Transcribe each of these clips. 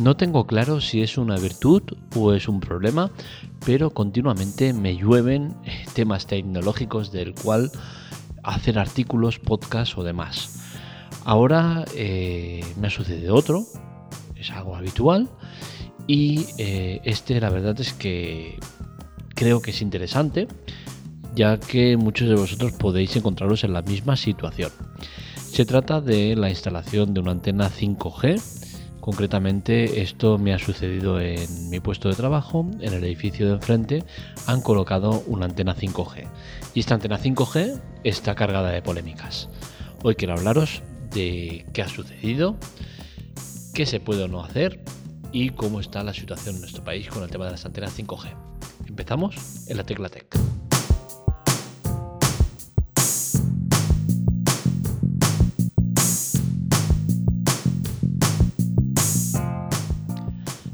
No tengo claro si es una virtud o es un problema, pero continuamente me llueven eh, temas tecnológicos del cual hacer artículos, podcasts o demás. Ahora eh, me ha sucedido otro, es algo habitual, y eh, este la verdad es que creo que es interesante, ya que muchos de vosotros podéis encontraros en la misma situación. Se trata de la instalación de una antena 5G. Concretamente, esto me ha sucedido en mi puesto de trabajo. En el edificio de enfrente han colocado una antena 5G. Y esta antena 5G está cargada de polémicas. Hoy quiero hablaros de qué ha sucedido, qué se puede o no hacer y cómo está la situación en nuestro país con el tema de las antenas 5G. Empezamos en la Tecla Tech.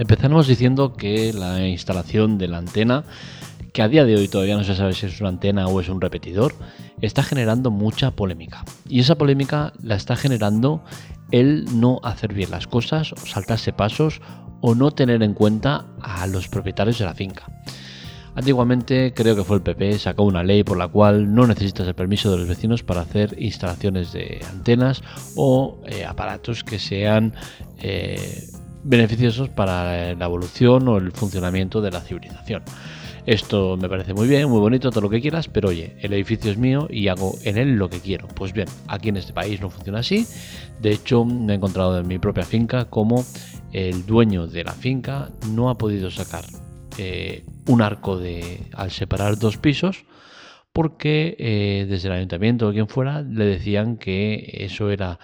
Empezamos diciendo que la instalación de la antena, que a día de hoy todavía no se sabe si es una antena o es un repetidor, está generando mucha polémica. Y esa polémica la está generando el no hacer bien las cosas, saltarse pasos o no tener en cuenta a los propietarios de la finca. Antiguamente creo que fue el PP, sacó una ley por la cual no necesitas el permiso de los vecinos para hacer instalaciones de antenas o eh, aparatos que sean eh, beneficiosos para la evolución o el funcionamiento de la civilización. Esto me parece muy bien, muy bonito, todo lo que quieras, pero oye, el edificio es mío y hago en él lo que quiero. Pues bien, aquí en este país no funciona así. De hecho, me he encontrado en mi propia finca como el dueño de la finca no ha podido sacar eh, un arco de al separar dos pisos porque eh, desde el ayuntamiento o quien fuera le decían que eso era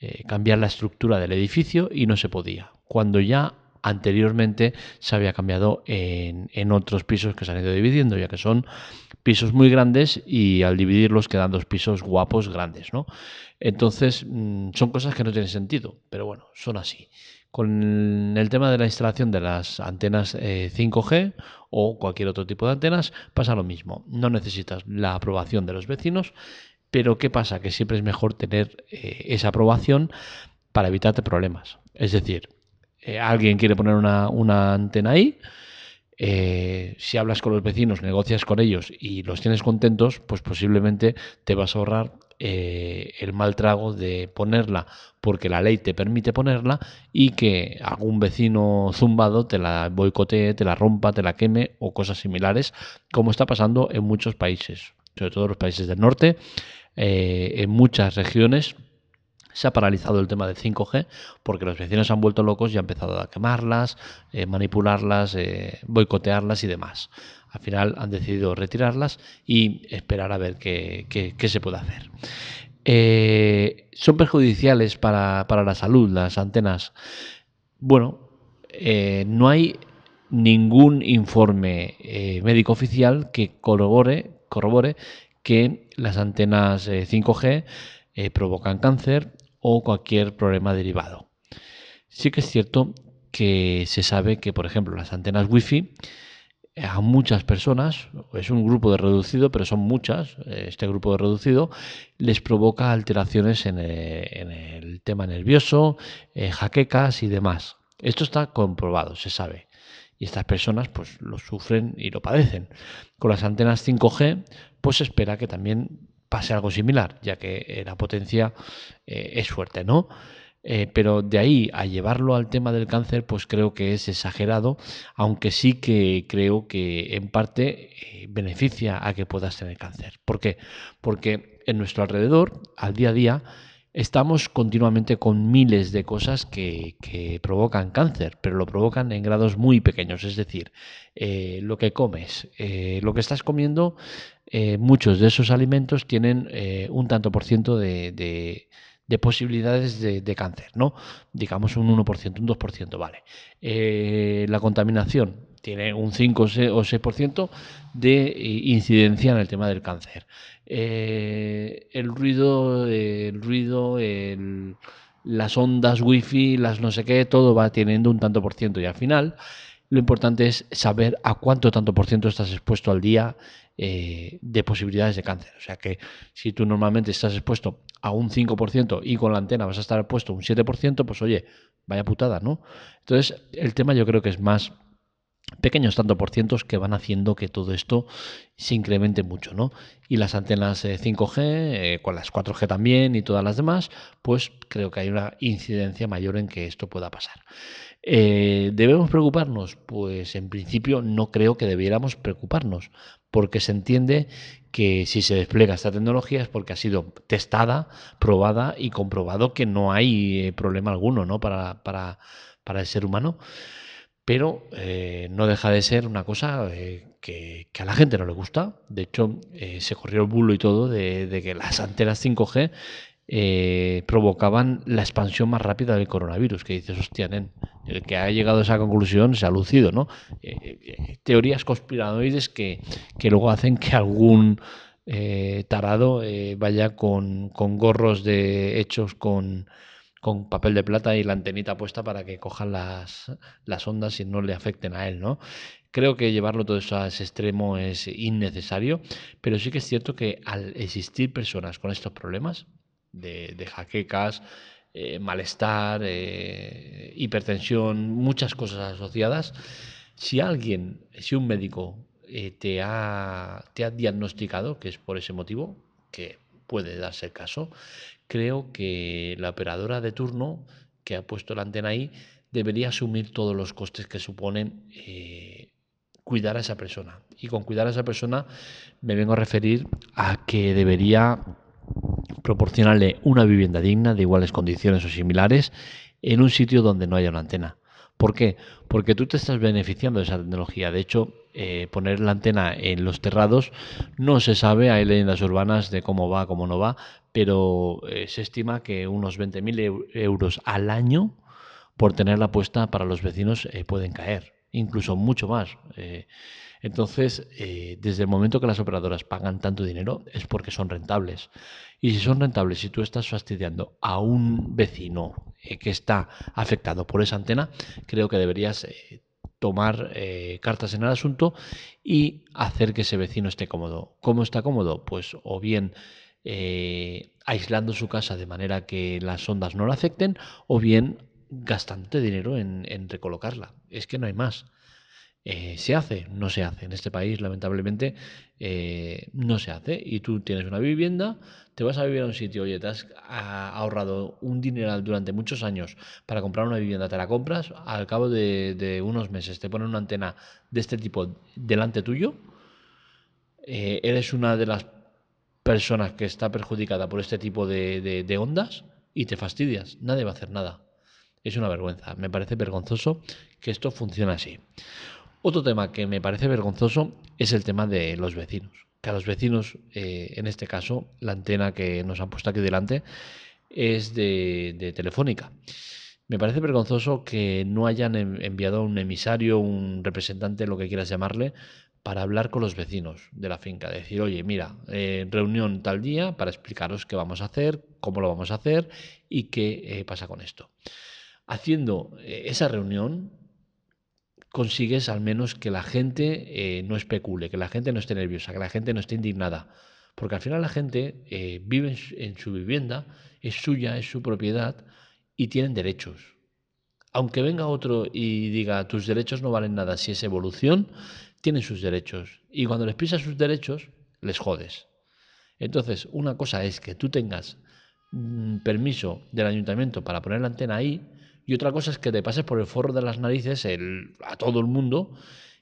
eh, cambiar la estructura del edificio y no se podía cuando ya anteriormente se había cambiado en, otros pisos que se han ido dividiendo, ya que son pisos muy grandes y al dividirlos quedan dos pisos guapos grandes, ¿no? Entonces, mm, son cosas que no tienen sentido, pero bueno, son así. Con el tema de la instalación de las antenas 5G eh, o cualquier otro tipo de antenas, pasa lo mismo. No necesitas la aprobación de los vecinos, pero ¿qué pasa? Que siempre es mejor tener eh, esa aprobación para evitarte problemas. Es decir, eh, alguien quiere poner una, antena ahí, eh, si hablas con los vecinos, negocias con ellos y los tienes contentos, pues posiblemente te vas a ahorrar eh, el mal trago de ponerla porque la ley te permite ponerla y que algún vecino zumbado te la boicotee, te la rompa, te la queme o cosas similares, como está pasando en muchos países, sobre todo los países del norte, en muchas regiones se ha paralizado el tema del 5G porque los vecinos han vuelto locos y han empezado a quemarlas, eh, manipularlas, eh, boicotearlas y demás. Al final han decidido retirarlas y esperar a ver qué, se puede hacer. Eh, ¿Son perjudiciales para, la salud las antenas? Bueno, no hay ningún informe médico oficial que corrobore, corrobore que las antenas 5G provocan cáncer o cualquier problema derivado. Sí que es cierto que se sabe que, por ejemplo, las antenas Wi-Fi eh, a muchas personas, es un grupo de reducido, pero son muchas, eh, este grupo de reducido, les provoca alteraciones en el, tema nervioso, eh, jaquecas y demás. Esto está comprobado, se sabe. Y estas personas pues lo sufren y lo padecen. Con las antenas 5G, pues se espera que también pase algo similar, ya que eh, la potencia eh, es fuerte, ¿no? Eh, pero de ahí a llevarlo al tema del cáncer, pues creo que es exagerado, aunque sí que creo que en parte beneficia a que puedas tener cáncer. ¿Por qué? Porque en nuestro alrededor, al día a día, estamos continuamente con miles de cosas que, provocan cáncer, pero lo provocan en grados muy pequeños. Es decir, lo que comes, lo que estás comiendo eh, muchos de esos alimentos tienen eh, un tanto por ciento de, posibilidades de, cáncer, ¿no? Digamos un 1%, un 2%, vale. Eh, la contaminación tiene un 5 o 6% de incidencia en el tema del cáncer. el ruido, el ruido, las ondas wifi, las no sé qué, todo va teniendo un tanto por ciento y al final lo importante es saber a cuánto tanto por ciento estás expuesto al día eh, de posibilidades de cáncer. O sea que si tú normalmente estás expuesto a un 5% y con la antena vas a estar expuesto a un 7%, pues oye, vaya putada, ¿no? Entonces, el tema yo creo que es más pequeños tanto por cientos que van haciendo que todo esto se incremente mucho, ¿no? Y las antenas 5G, eh, eh, con las 4G también y todas las demás, pues creo que hay una incidencia mayor en que esto pueda pasar. Eh, ¿Debemos preocuparnos? Pues en principio no creo que debiéramos preocuparnos, porque se entiende que si se despliega esta tecnología es porque ha sido testada, probada y comprobado que no hay problema alguno ¿no? para, para, para el ser humano pero eh, no deja de ser una cosa eh, que, a la gente no le gusta. De hecho, eh, se corrió el bulo y todo de, que las antenas 5G provocaban la expansión más rápida del coronavirus. Que dices, hostia, el que ha llegado a esa conclusión se ha lucido, ¿no? teorías conspiranoides que, que, luego hacen que algún tarado vaya con, con gorros de hechos con con papel de plata y la antenita puesta para que cojan las, las ondas y no le afecten a él, ¿no? Creo que llevarlo todo eso a ese extremo es innecesario, pero sí que es cierto que al existir personas con estos problemas de, de jaquecas, eh, malestar, eh, hipertensión, muchas cosas asociadas, si alguien, si un médico eh, te, ha, te ha diagnosticado, que es por ese motivo, que puede darse caso, creo que la operadora de turno que ha puesto la antena ahí debería asumir todos los costes que suponen eh, cuidar a esa persona. Y con cuidar a esa persona me vengo a referir a que debería proporcionarle una vivienda digna de iguales condiciones o similares en un sitio donde no haya una antena. ¿Por qué? Porque tú te estás beneficiando de esa tecnología. De hecho, eh, poner la antena en los terrados no se sabe, hay leyendas urbanas de cómo va, cómo no va, pero eh, se estima que unos 20.000 euros al año por tenerla puesta para los vecinos eh, pueden caer, incluso mucho más. entonces, desde el momento que las operadoras pagan tanto dinero es porque son rentables. Y si son rentables, si tú estás fastidiando a un vecino eh, que está afectado por esa antena, creo que deberías eh, tomar eh, cartas en el asunto y hacer que ese vecino esté cómodo. ¿Cómo está cómodo? Pues o bien aislando su casa de manera que las ondas no la afecten, o bien gastando dinero en recolocarla. Es que no hay más. Eh, ¿Se hace? No se hace. En este país, lamentablemente, eh, no se hace. Y tú tienes una vivienda, te vas a vivir a un sitio, oye, te has ahorrado un dineral durante muchos años para comprar una vivienda, te la compras, al cabo de, unos meses te ponen una antena de este tipo delante tuyo, eh, eres una de las personas que está perjudicada por este tipo de, de ondas y te fastidias. Nadie va a hacer nada. Es una vergüenza. Me parece vergonzoso que esto funcione así. Otro tema que me parece vergonzoso es el tema de los vecinos. Que a los vecinos, eh, en este caso, la antena que nos han puesto aquí delante es de, Telefónica. Me parece vergonzoso que no hayan enviado un emisario, un representante, lo que quieras llamarle, para hablar con los vecinos de la finca. Decir, oye, mira, eh, reunión tal día para explicaros qué vamos a hacer, cómo lo vamos a hacer y qué eh, pasa con esto. Haciendo esa reunión, consigues al menos que la gente eh, no especule, que la gente no esté nerviosa, que la gente no esté indignada. Porque al final la gente eh, vive en su, vivienda, es suya, es su propiedad y tienen derechos. Aunque venga otro y diga tus derechos no valen nada si es evolución, tienen sus derechos. Y cuando les pisas sus derechos, les jodes. Entonces, una cosa es que tú tengas mm, permiso del ayuntamiento para poner la antena ahí y otra cosa es que te pases por el forro de las narices a todo el mundo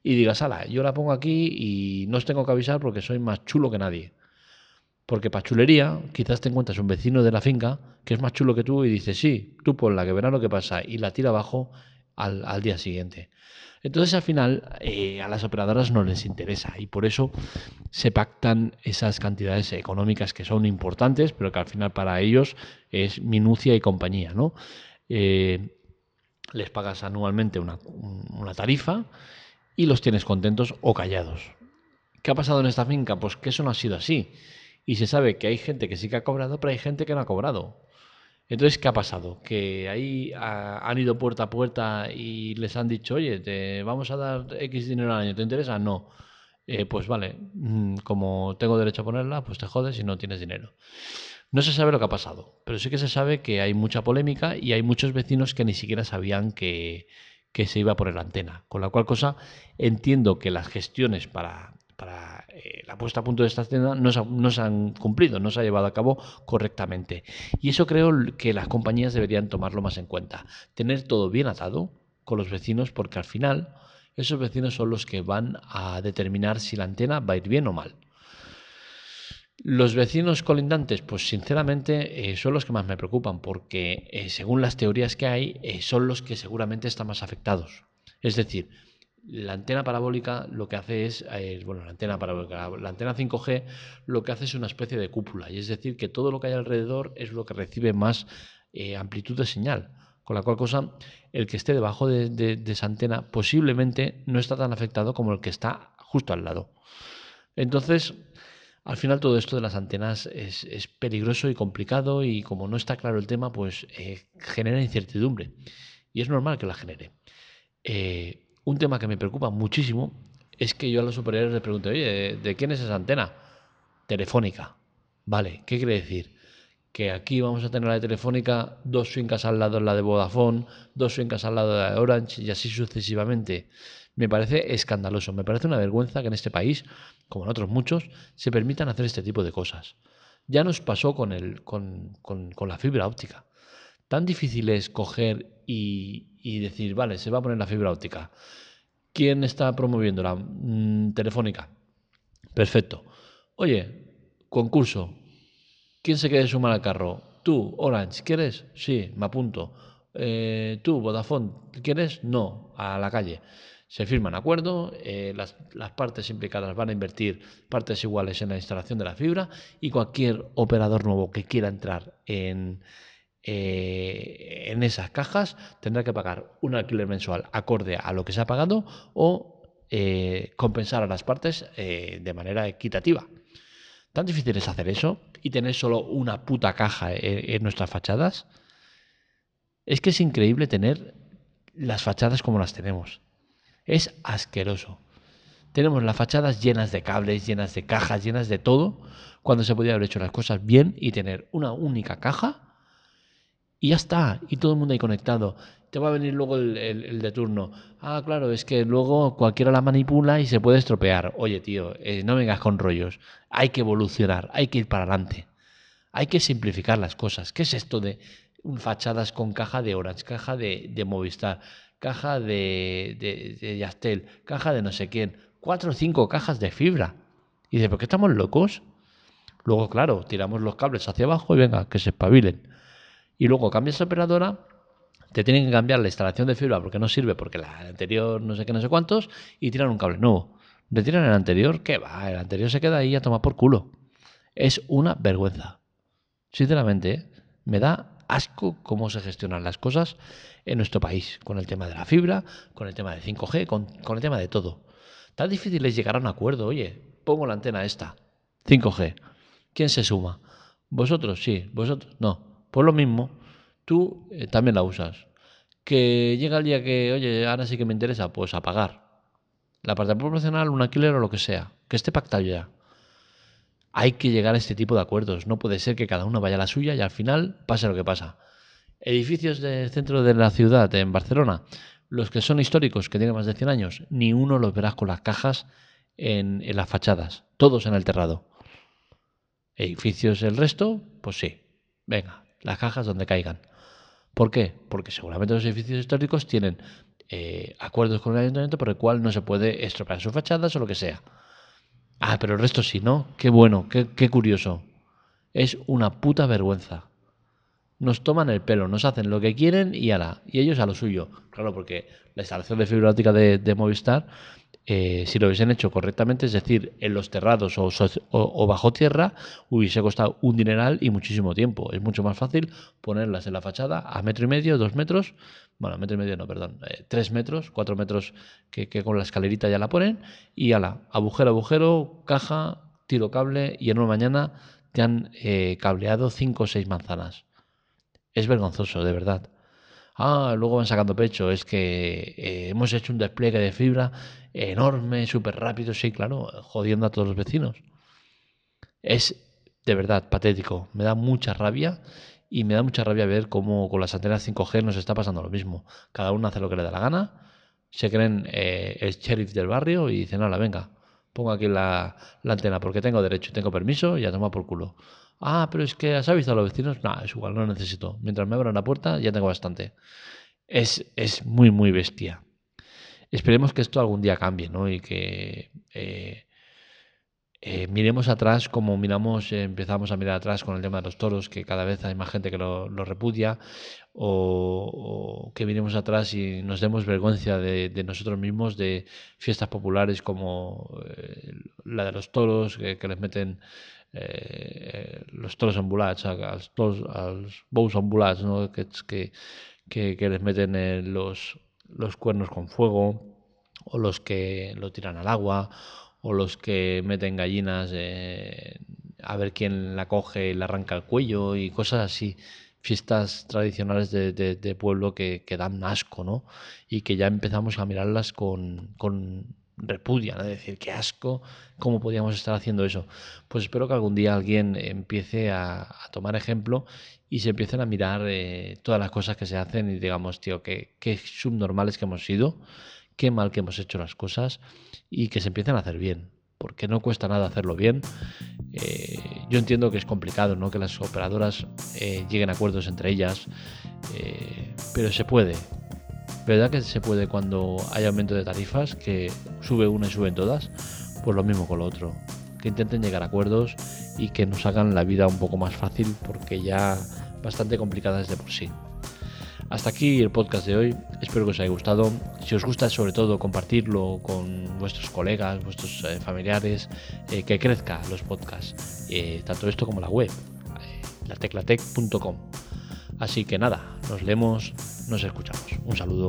y digas, ala, yo la pongo aquí y no os tengo que avisar porque soy más chulo que nadie. Porque para chulería, quizás te encuentras un vecino de la finca que es más chulo que tú y dices, sí, tú ponla, que verás lo que pasa, y la tira abajo al, día siguiente. Entonces al final eh, a las operadoras no les interesa y por eso se pactan esas cantidades económicas que son importantes, pero que al final para ellos es minucia y compañía, ¿no? Eh, les pagas anualmente una, tarifa y los tienes contentos o callados. ¿Qué ha pasado en esta finca? Pues que eso no ha sido así. Y se sabe que hay gente que sí que ha cobrado, pero hay gente que no ha cobrado. Entonces, ¿qué ha pasado? Que ahí han ido puerta a puerta y les han dicho, oye, te vamos a dar X dinero al año, ¿te interesa? No. Eh, pues vale, mm, como tengo derecho a ponerla, pues te jodes y no tienes dinero. No se sabe lo que ha pasado, pero sí que se sabe que hay mucha polémica y hay muchos vecinos que ni siquiera sabían que, se iba a poner la antena. Con la cual cosa entiendo que las gestiones para, eh, la puesta a punto de esta antena no se, no se, han cumplido, no se ha llevado a cabo correctamente. Y eso creo que las compañías deberían tomarlo más en cuenta. Tener todo bien atado con los vecinos porque al final esos vecinos son los que van a determinar si la antena va a ir bien o mal. Los vecinos colindantes, pues sinceramente eh, son los que más me preocupan porque eh, según las teorías que hay eh, son los que seguramente están más afectados. Es decir, la antena parabólica lo que hace es, bueno, la antena parabólica, la antena 5G lo que hace es una especie de cúpula y es decir que todo lo que hay alrededor es lo que recibe más amplitud de señal. Con la cual cosa, el que esté debajo de, esa antena posiblemente no está tan afectado como el que está justo al lado. Entonces, al final todo esto de las antenas es, peligroso y complicado y como no está claro el tema, pues eh, genera incertidumbre. Y es normal que la genere. Eh, un tema que me preocupa muchísimo es que yo a los superiores les pregunto, oye, ¿de quién es esa antena? Telefónica. Vale, ¿qué quiere decir? Que aquí vamos a tener la de Telefónica, dos fincas al lado la de Vodafone, dos fincas al lado de la de Orange y así sucesivamente. Me parece escandaloso, me parece una vergüenza que en este país, como en otros muchos, se permitan hacer este tipo de cosas. Ya nos pasó con, el, con, la fibra óptica. Tan difícil es coger y, decir, vale, se va a poner la fibra óptica. ¿Quién está promoviendo la mm, Telefónica? Perfecto. Oye, concurso, ¿Quién se quiere sumar al carro? Tú, Orange, ¿quieres? Sí, me apunto. Eh, tú, Vodafone, ¿quieres? No, a la calle. Se firman acuerdo, eh, las, partes implicadas van a invertir partes iguales en la instalación de la fibra y cualquier operador nuevo que quiera entrar en, eh, en esas cajas tendrá que pagar un alquiler mensual acorde a lo que se ha pagado o compensar a las partes de manera equitativa. ¿Tan difícil es hacer eso y tener solo una puta caja en, nuestras fachadas? Es que es increíble tener las fachadas como las tenemos. Es asqueroso. Tenemos las fachadas llenas de cables, llenas de cajas, llenas de todo, cuando se podía haber hecho las cosas bien y tener una única caja y ya está, y todo el mundo ahí conectado te va a venir luego el, de turno. Ah, claro, es que luego cualquiera la manipula y se puede estropear. Oye, tío, eh, no vengas con rollos. Hay que evolucionar, hay que ir para adelante. Hay que simplificar las cosas. ¿Qué es esto de fachadas con caja de Orange, caja de, Movistar, caja de, de, de Yastel, caja de no sé quién? Cuatro o cinco cajas de fibra. Y dice, ¿por qué estamos locos? Luego, claro, tiramos los cables hacia abajo y venga, que se espabilen. Y luego cambias operadora te tienen que cambiar la instalación de fibra porque no sirve, porque la anterior no sé qué, no sé cuántos, y tiran un cable nuevo. Retiran el anterior, ¿qué va? El anterior se queda ahí a tomar por culo. Es una vergüenza. Sinceramente, me da asco cómo se gestionan las cosas en nuestro país, con el tema de la fibra, con el tema de 5G, con, con el tema de todo. Tan difícil es llegar a un acuerdo, oye, pongo la antena esta, 5G. ¿Quién se suma? ¿Vosotros? Sí, vosotros no. Pues lo mismo, tú eh, también la usas. Que llega el día que, oye, ahora sí que me interesa, pues a pagar. La parte proporcional, un alquiler o lo que sea. Que esté pactado ya. Hay que llegar a este tipo de acuerdos. No puede ser que cada uno vaya a la suya y al final pase lo que pasa. Edificios del centro de la ciudad, en Barcelona, los que son históricos, que tienen más de 100 años, ni uno los verás con las cajas en, en las fachadas. Todos en el terrado. Edificios el resto, pues sí. Venga, las cajas donde caigan. ¿Por qué? Porque seguramente los edificios históricos tienen eh, acuerdos con el ayuntamiento por el cual no se puede estropear sus fachadas o lo que sea. Ah, pero el resto sí, ¿no? Qué bueno, qué, qué curioso. Es una puta vergüenza. Nos toman el pelo, nos hacen lo que quieren y ala, y ellos a lo suyo. Claro, porque la instalación de fibra óptica de Movistar eh, si lo hubiesen hecho correctamente, es decir, en los terrados o, bajo tierra, hubiese costado un dineral y muchísimo tiempo. Es mucho más fácil ponerlas en la fachada a metro y medio, dos metros, bueno, a metro y medio no, perdón, eh, tres metros, cuatro metros que, con la escalerita ya la ponen y ala, agujero, agujero, caja, tiro cable y en una mañana te han eh, cableado cinco o seis manzanas. Es vergonzoso, de verdad. Ah, luego van sacando pecho. Es que eh, hemos hecho un despliegue de fibra enorme, súper rápido, sí, claro, jodiendo a todos los vecinos. Es de verdad patético. Me da mucha rabia y me da mucha rabia ver cómo con las antenas 5G nos está pasando lo mismo. Cada uno hace lo que le da la gana, se creen eh, el sheriff del barrio y dicen, hola, venga, pongo aquí la, antena porque tengo derecho, tengo permiso y ya toma por culo. Ah, pero es que has avisado a los vecinos. No, es igual, no necesito. Mientras me abran la puerta ya tengo bastante. Es, es muy, muy bestia. Esperemos que esto algún día cambie, ¿no? Y que eh, eh, miremos atrás como miramos, eh, empezamos a mirar atrás con el tema de los toros, que cada vez hay más gente que lo, repudia, o, que miremos atrás y nos demos vergüenza de, nosotros mismos, de fiestas populares como la de los toros, que, les meten los toros ambulats, a, los, toros, que, les meten los, los cuernos con fuego, o los que lo tiran al agua, o los que meten gallinas eh, a ver quién la coge y le arranca el cuello y cosas así. Fiestas tradicionales de, pueblo que, dan asco, ¿no? Y que ya empezamos a mirarlas con repudia, ¿no? Es decir, qué asco, ¿cómo podíamos estar haciendo eso? Pues espero que algún día alguien empiece a, tomar ejemplo y se empiecen a mirar eh, todas las cosas que se hacen y digamos, tío, qué, subnormales que hemos sido qué mal que hemos hecho las cosas y que se empiecen a hacer bien, porque no cuesta nada hacerlo bien. Eh, yo entiendo que es complicado, ¿no? Que las operadoras eh, lleguen a acuerdos entre ellas, pero se puede. ¿Verdad que se puede cuando hay aumento de tarifas, que sube una y suben todas? Pues lo mismo con lo otro. Que intenten llegar a acuerdos y que nos hagan la vida un poco más fácil porque ya bastante complicada es de por sí. Hasta aquí el podcast de hoy. Espero que os haya gustado. Si os gusta, sobre todo, compartirlo con vuestros colegas, vuestros eh, familiares, eh, que crezca los podcasts, eh, tanto esto como la web, lateclatec.com. Así que nada, nos leemos, nos escuchamos. Un saludo.